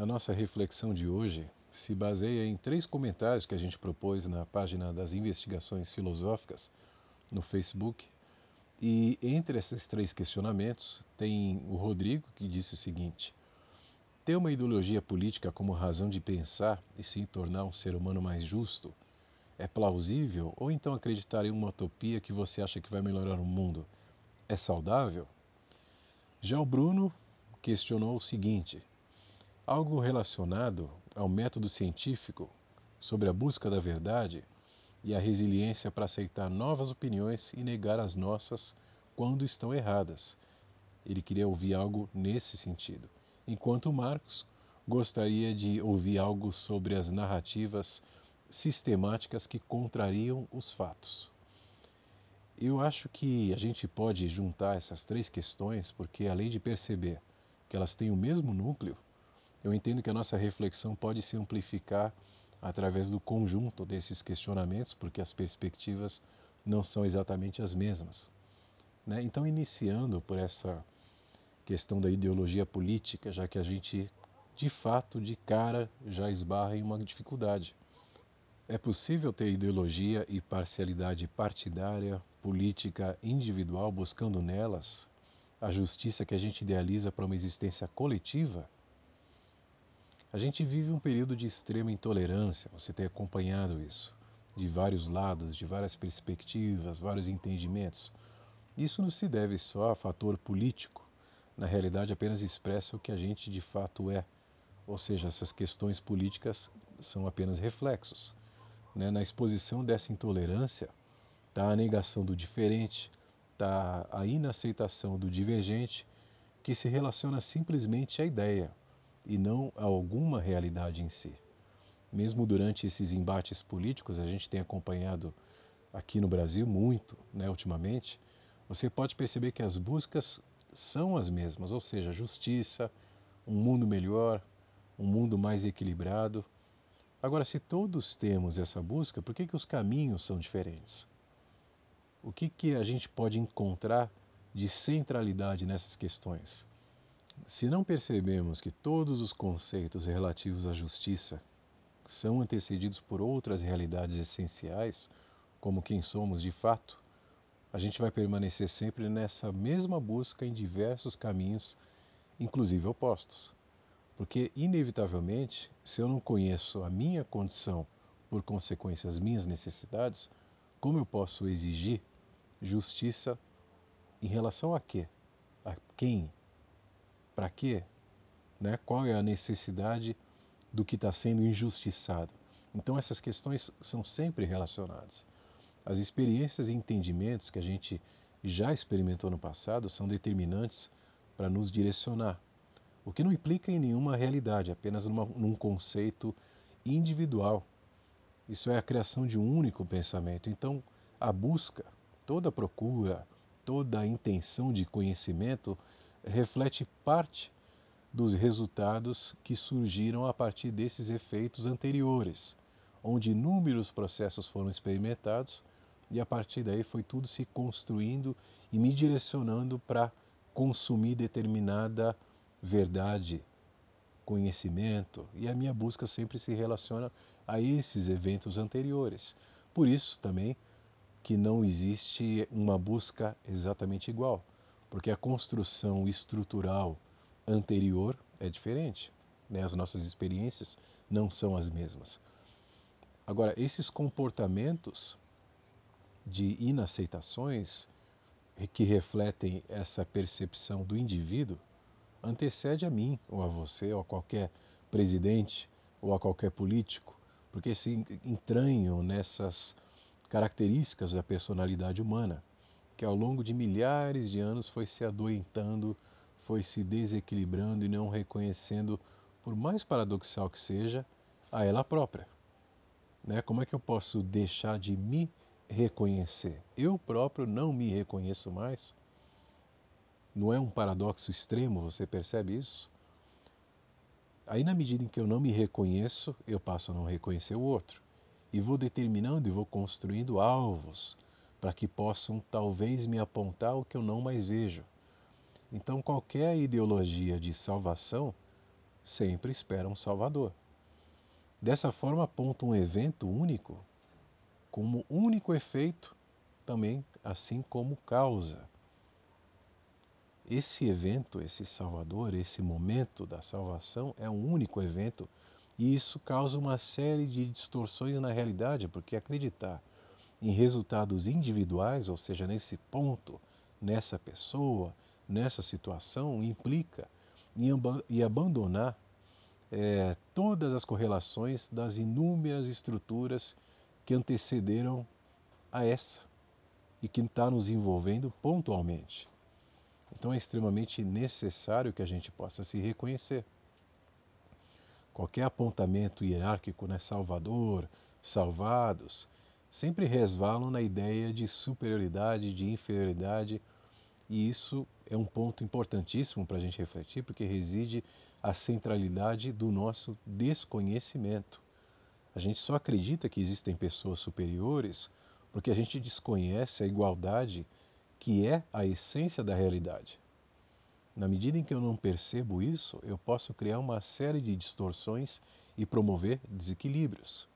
A nossa reflexão de hoje se baseia em três comentários que a gente propôs na página das investigações filosóficas no Facebook. E entre esses três questionamentos tem o Rodrigo que disse o seguinte: ter uma ideologia política como razão de pensar e se tornar um ser humano mais justo é plausível? Ou então acreditar em uma utopia que você acha que vai melhorar o mundo é saudável? Já o Bruno questionou o seguinte: algo relacionado ao método científico sobre a busca da verdade e a resiliência para aceitar novas opiniões e negar as nossas quando estão erradas. Ele queria ouvir algo nesse sentido. Enquanto Marcos gostaria de ouvir algo sobre as narrativas sistemáticas que contrariam os fatos. Eu acho que a gente pode juntar essas três questões porque, além de perceber que elas têm o mesmo núcleo, eu entendo que a nossa reflexão pode se amplificar através do conjunto desses questionamentos, porque as perspectivas não são exatamente as mesmas. Né? Então, iniciando por essa questão da ideologia política, já que a gente, de fato, de cara, já esbarra em uma dificuldade. É possível ter ideologia e parcialidade partidária, política, individual, buscando nelas a justiça que a gente idealiza para uma existência coletiva? A gente vive um período de extrema intolerância, você tem acompanhado isso, de vários lados, de várias perspectivas, vários entendimentos. Isso não se deve só a fator político, na realidade apenas expressa o que a gente de fato é, ou seja, essas questões políticas são apenas reflexos. Né? Na exposição dessa intolerância está a negação do diferente, está a inaceitação do divergente, que se relaciona simplesmente à ideia e não a alguma realidade em si. Mesmo durante esses embates políticos, a gente tem acompanhado aqui no Brasil muito, né, ultimamente, você pode perceber que as buscas são as mesmas, ou seja, justiça, um mundo melhor, um mundo mais equilibrado, Agora, se todos temos essa busca, por que, que os caminhos são diferentes? O que, que a gente pode encontrar de centralidade nessas questões? Se não percebemos que todos os conceitos relativos à justiça são antecedidos por outras realidades essenciais, como quem somos de fato, a gente vai permanecer sempre nessa mesma busca em diversos caminhos, inclusive opostos. Porque, inevitavelmente, se eu não conheço a minha condição, por consequência, as minhas necessidades, como eu posso exigir justiça em relação a quê? A quem? Para quê? Né? Qual é a necessidade do que está sendo injustiçado? Então, essas questões são sempre relacionadas. As experiências e entendimentos que a gente já experimentou no passado são determinantes para nos direcionar o que não implica em nenhuma realidade, apenas numa, num conceito individual. Isso é a criação de um único pensamento. Então, a busca, toda procura, toda intenção de conhecimento reflete parte dos resultados que surgiram a partir desses efeitos anteriores, onde inúmeros processos foram experimentados e a partir daí foi tudo se construindo e me direcionando para consumir determinada verdade, conhecimento, e a minha busca sempre se relaciona a esses eventos anteriores. Por isso também que não existe uma busca exatamente igual, porque a construção estrutural anterior é diferente, né? as nossas experiências não são as mesmas. Agora, esses comportamentos de inaceitações que refletem essa percepção do indivíduo antecede a mim, ou a você, ou a qualquer presidente, ou a qualquer político, porque se entranham nessas características da personalidade humana, que ao longo de milhares de anos foi se adoentando, foi se desequilibrando e não reconhecendo, por mais paradoxal que seja, a ela própria. Né? Como é que eu posso deixar de me reconhecer? Eu próprio não me reconheço mais não é um paradoxo extremo, você percebe isso? Aí, na medida em que eu não me reconheço, eu passo a não reconhecer o outro. E vou determinando e vou construindo alvos para que possam talvez me apontar o que eu não mais vejo. Então, qualquer ideologia de salvação sempre espera um Salvador. Dessa forma, aponta um evento único como único efeito, também assim como causa. Esse evento, esse Salvador, esse momento da salvação é um único evento e isso causa uma série de distorções na realidade, porque acreditar em resultados individuais, ou seja, nesse ponto, nessa pessoa, nessa situação, implica em, abandonar é, todas as correlações das inúmeras estruturas que antecederam a essa e que está nos envolvendo pontualmente. Então é extremamente necessário que a gente possa se reconhecer. Qualquer apontamento hierárquico, né, Salvador, salvados, sempre resvalam na ideia de superioridade, de inferioridade, e isso é um ponto importantíssimo para a gente refletir, porque reside a centralidade do nosso desconhecimento. A gente só acredita que existem pessoas superiores porque a gente desconhece a igualdade que é a essência da realidade. Na medida em que eu não percebo isso, eu posso criar uma série de distorções e promover desequilíbrios,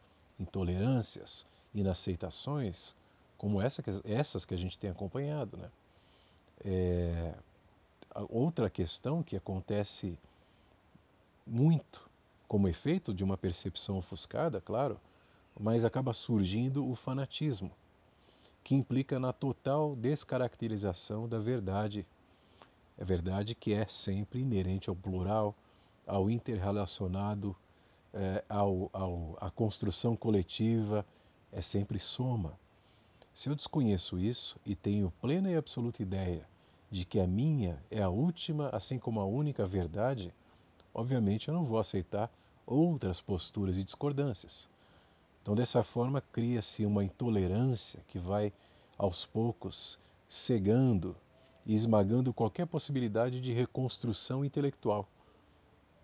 intolerâncias, inaceitações, como essa, essas que a gente tem acompanhado. Né? É, outra questão que acontece muito como efeito de uma percepção ofuscada, claro, mas acaba surgindo o fanatismo que implica na total descaracterização da verdade. É verdade que é sempre inerente ao plural, ao interrelacionado, é, ao, ao, à construção coletiva, é sempre soma. Se eu desconheço isso e tenho plena e absoluta ideia de que a minha é a última, assim como a única verdade, obviamente eu não vou aceitar outras posturas e discordâncias. Então, dessa forma, cria-se uma intolerância que vai, aos poucos, cegando e esmagando qualquer possibilidade de reconstrução intelectual,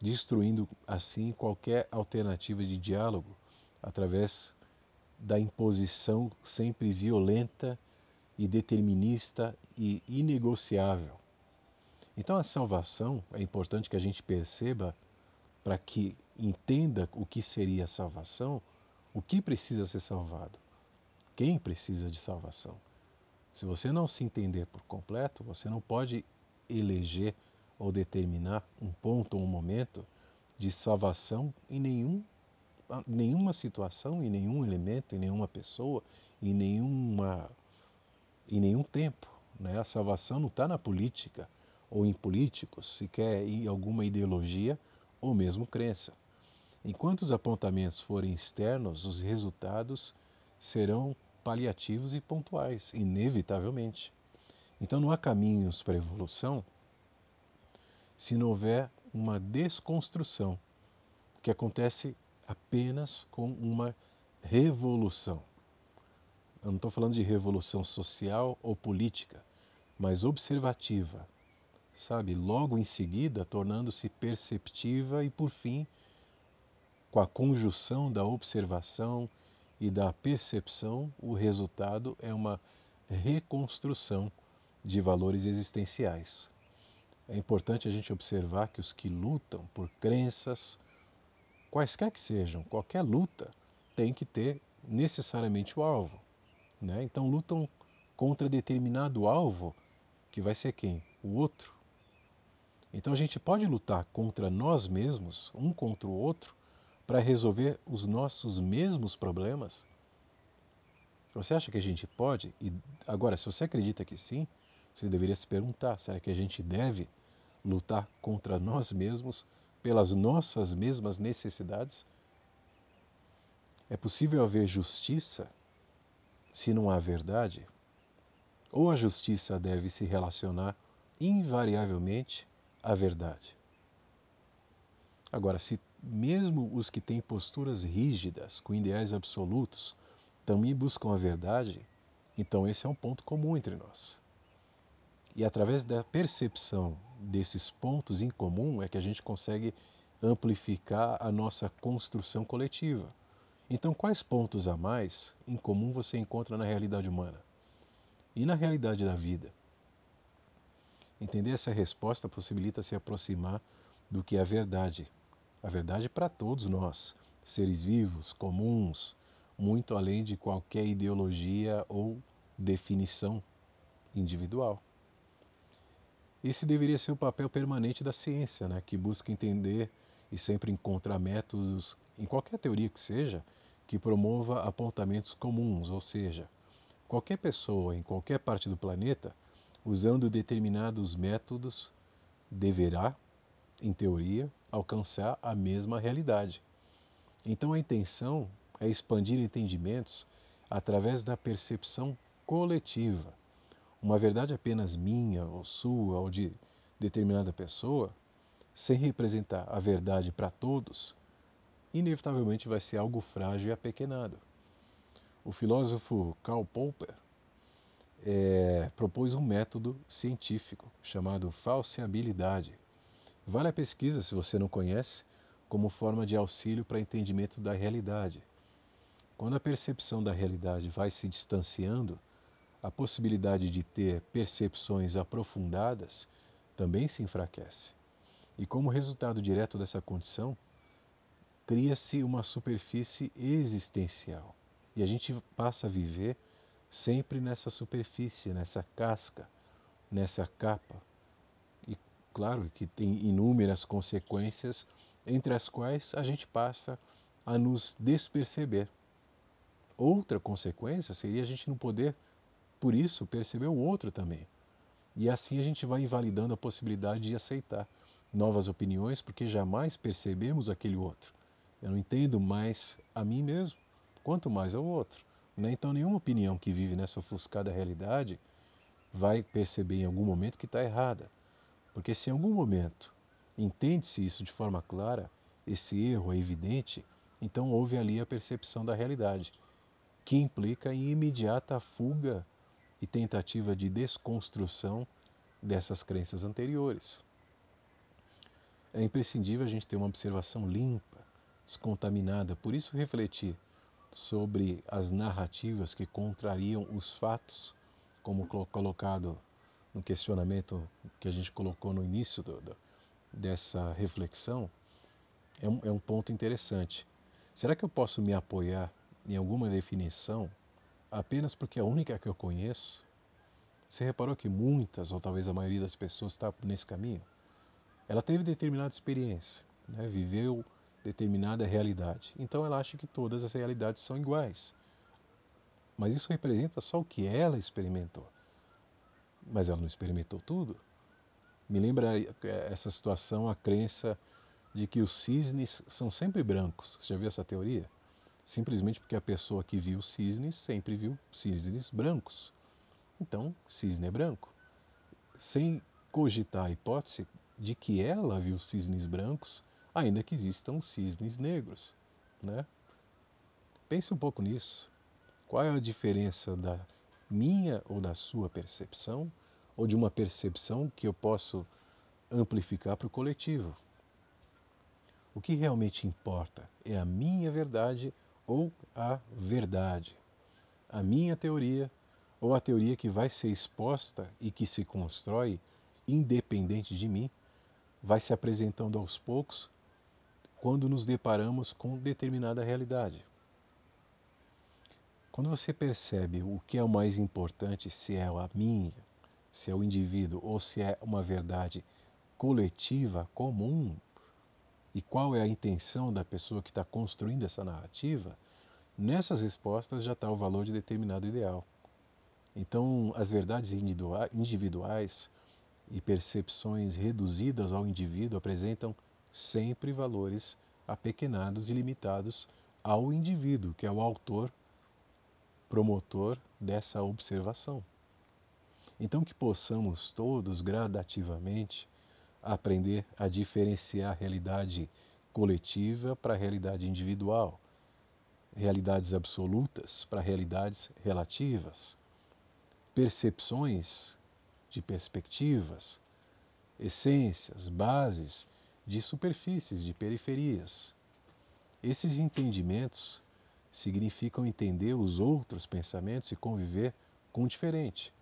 destruindo, assim, qualquer alternativa de diálogo através da imposição sempre violenta e determinista e inegociável. Então, a salvação é importante que a gente perceba para que entenda o que seria a salvação o que precisa ser salvado? Quem precisa de salvação? Se você não se entender por completo, você não pode eleger ou determinar um ponto ou um momento de salvação em nenhum, nenhuma situação, em nenhum elemento, em nenhuma pessoa, em, nenhuma, em nenhum tempo. Né? A salvação não está na política ou em políticos, sequer em alguma ideologia ou mesmo crença. Enquanto os apontamentos forem externos, os resultados serão paliativos e pontuais, inevitavelmente. Então não há caminhos para a evolução se não houver uma desconstrução, que acontece apenas com uma revolução. Eu não estou falando de revolução social ou política, mas observativa, sabe? Logo em seguida, tornando-se perceptiva e, por fim, com a conjunção da observação e da percepção, o resultado é uma reconstrução de valores existenciais. É importante a gente observar que os que lutam por crenças, quaisquer que sejam, qualquer luta, tem que ter necessariamente o alvo. Né? Então lutam contra determinado alvo, que vai ser quem? O outro. Então a gente pode lutar contra nós mesmos, um contra o outro, para resolver os nossos mesmos problemas? Você acha que a gente pode? E agora, se você acredita que sim, você deveria se perguntar: será que a gente deve lutar contra nós mesmos pelas nossas mesmas necessidades? É possível haver justiça se não há verdade? Ou a justiça deve se relacionar invariavelmente à verdade? Agora, se mesmo os que têm posturas rígidas, com ideais absolutos, também buscam a verdade, então esse é um ponto comum entre nós. E através da percepção desses pontos em comum é que a gente consegue amplificar a nossa construção coletiva. Então, quais pontos a mais em comum você encontra na realidade humana e na realidade da vida? Entender essa resposta possibilita se aproximar do que é a verdade, a verdade para todos nós, seres vivos, comuns, muito além de qualquer ideologia ou definição individual. Esse deveria ser o papel permanente da ciência, né, que busca entender e sempre encontrar métodos, em qualquer teoria que seja, que promova apontamentos comuns, ou seja, qualquer pessoa em qualquer parte do planeta, usando determinados métodos, deverá, em teoria, alcançar a mesma realidade. Então a intenção é expandir entendimentos através da percepção coletiva. Uma verdade apenas minha, ou sua, ou de determinada pessoa, sem representar a verdade para todos, inevitavelmente vai ser algo frágil e apequenado. O filósofo Karl Popper é, propôs um método científico chamado falseabilidade. Vale a pesquisa, se você não conhece, como forma de auxílio para entendimento da realidade. Quando a percepção da realidade vai se distanciando, a possibilidade de ter percepções aprofundadas também se enfraquece. E como resultado direto dessa condição, cria-se uma superfície existencial. E a gente passa a viver sempre nessa superfície, nessa casca, nessa capa. E claro que tem inúmeras consequências, entre as quais a gente passa a nos desperceber. Outra consequência seria a gente não poder, por isso, perceber o outro também. E assim a gente vai invalidando a possibilidade de aceitar novas opiniões, porque jamais percebemos aquele outro. Eu não entendo mais a mim mesmo, quanto mais ao outro. Né? Então, nenhuma opinião que vive nessa ofuscada realidade vai perceber em algum momento que está errada. Porque se em algum momento entende-se isso de forma clara, esse erro é evidente, então houve ali a percepção da realidade, que implica em imediata fuga e tentativa de desconstrução dessas crenças anteriores. É imprescindível a gente ter uma observação limpa, descontaminada, por isso refletir sobre as narrativas que contrariam os fatos, como colocado no questionamento que a gente colocou no início do, do, dessa reflexão, é um, é um ponto interessante. Será que eu posso me apoiar em alguma definição apenas porque é a única que eu conheço? Você reparou que muitas, ou talvez a maioria das pessoas está nesse caminho? Ela teve determinada experiência, né? viveu determinada realidade. Então ela acha que todas as realidades são iguais. Mas isso representa só o que ela experimentou. Mas ela não experimentou tudo. Me lembra eh, essa situação, a crença de que os cisnes são sempre brancos. Você já viu essa teoria? Simplesmente porque a pessoa que viu cisnes sempre viu cisnes brancos. Então, cisne é branco. Sem cogitar a hipótese de que ela viu cisnes brancos ainda que existam cisnes negros. Né? Pense um pouco nisso. Qual é a diferença da minha ou da sua percepção, ou de uma percepção que eu posso amplificar para o coletivo? O que realmente importa é a minha verdade ou a verdade, a minha teoria ou a teoria que vai ser exposta e que se constrói independente de mim, vai se apresentando aos poucos quando nos deparamos com determinada realidade. Quando você percebe o que é o mais importante, se é a minha, se é o indivíduo ou se é uma verdade coletiva, comum, e qual é a intenção da pessoa que está construindo essa narrativa, nessas respostas já está o valor de determinado ideal. Então, as verdades individuais e percepções reduzidas ao indivíduo apresentam sempre valores apequenados e limitados ao indivíduo, que é o autor, promotor dessa observação. Então, que possamos todos gradativamente aprender a diferenciar a realidade coletiva para a realidade individual, realidades absolutas para realidades relativas, percepções de perspectivas, essências, bases de superfícies, de periferias. Esses entendimentos significam entender os outros pensamentos e conviver com o diferente,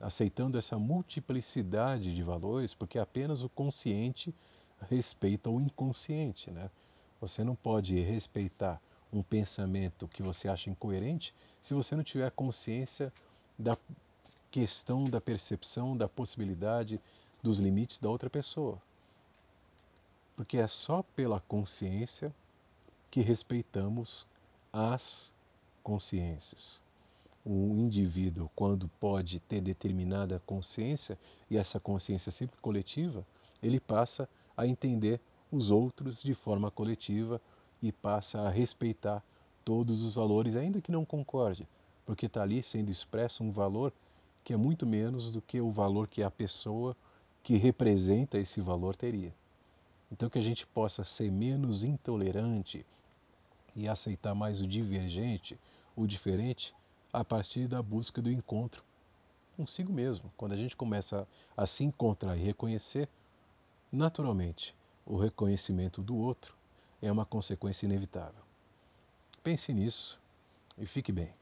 aceitando essa multiplicidade de valores, porque apenas o consciente respeita o inconsciente. Né? Você não pode respeitar um pensamento que você acha incoerente se você não tiver consciência da questão da percepção, da possibilidade, dos limites da outra pessoa. Porque é só pela consciência que respeitamos as consciências. O indivíduo, quando pode ter determinada consciência, e essa consciência é sempre coletiva, ele passa a entender os outros de forma coletiva e passa a respeitar todos os valores, ainda que não concorde, porque está ali sendo expresso um valor que é muito menos do que o valor que a pessoa que representa esse valor teria. Então, que a gente possa ser menos intolerante e aceitar mais o divergente, o diferente, a partir da busca do encontro consigo mesmo. Quando a gente começa a se encontrar e reconhecer, naturalmente, o reconhecimento do outro é uma consequência inevitável. Pense nisso e fique bem.